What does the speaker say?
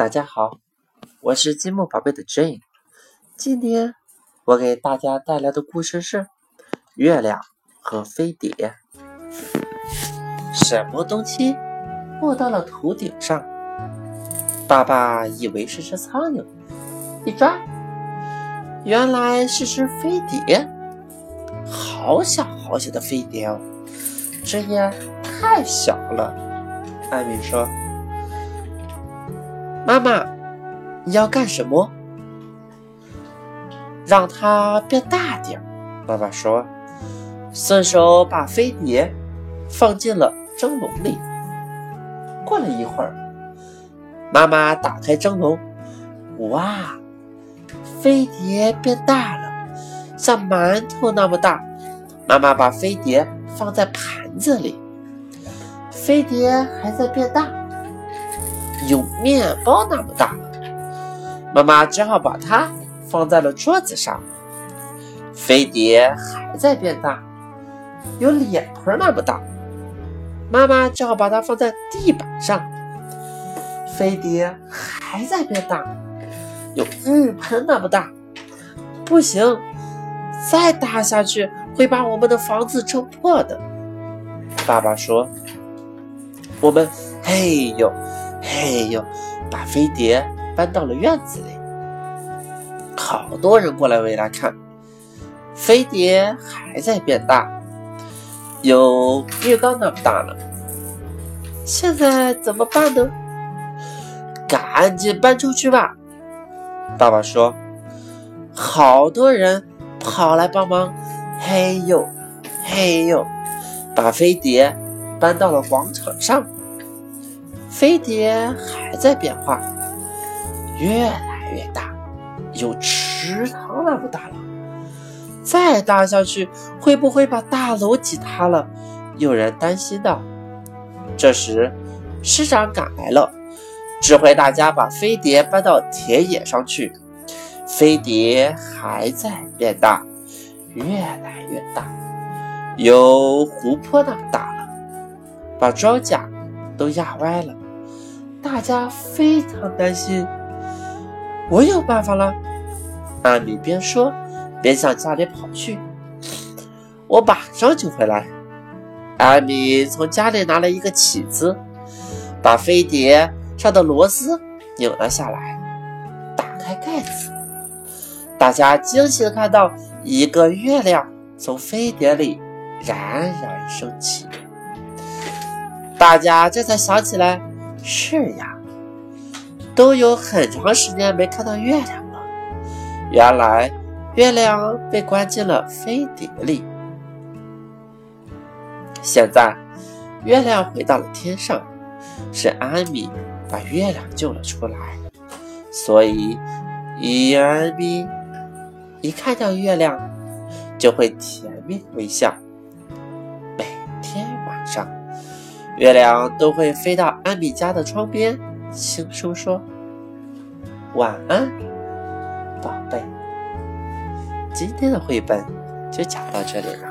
大家好，我是积木宝贝的 Jane。今天我给大家带来的故事是《月亮和飞碟》。什么东西落到了头顶上？爸爸以为是只苍蝇，一抓，原来是只飞碟。好小好小的飞碟哦，这也太小了。艾米说。妈妈，你要干什么？让它变大点。爸爸说，顺手把飞碟放进了蒸笼里。过了一会儿，妈妈打开蒸笼，哇，飞碟变大了，像馒头那么大。妈妈把飞碟放在盘子里，飞碟还在变大。有面包那么大，妈妈只好把它放在了桌子上。飞碟还在变大，有脸盆那么大，妈妈只好把它放在地板上。飞碟还在变大，有浴盆那么大，不行，再大下去会把我们的房子撑破的。爸爸说：“我们，哎呦。”嘿呦，把飞碟搬到了院子里，好多人过来围来看。飞碟还在变大，有浴缸那么大了。现在怎么办呢？赶紧搬出去吧！爸爸说。好多人跑来帮忙，嘿呦，嘿呦，把飞碟搬到了广场上。飞碟还在变化，越来越大，有池塘那么大了。再大下去，会不会把大楼挤塌了？有人担心道。这时，师长赶来了，指挥大家把飞碟搬到田野上去。飞碟还在变大，越来越大，有湖泊那么大了，把庄稼都压歪了。大家非常担心。我有办法了，阿米边说边向家里跑去。我马上就回来。阿米从家里拿了一个起子，把飞碟上的螺丝拧了下来，打开盖子。大家惊喜的看到一个月亮从飞碟里冉冉升起。大家这才想起来。是呀，都有很长时间没看到月亮了。原来月亮被关进了飞碟里。现在月亮回到了天上，是安米把月亮救了出来。所以，伊安米一看到月亮，就会甜蜜微笑。月亮都会飞到安米家的窗边，轻声说：“晚安，宝贝。”今天的绘本就讲到这里了。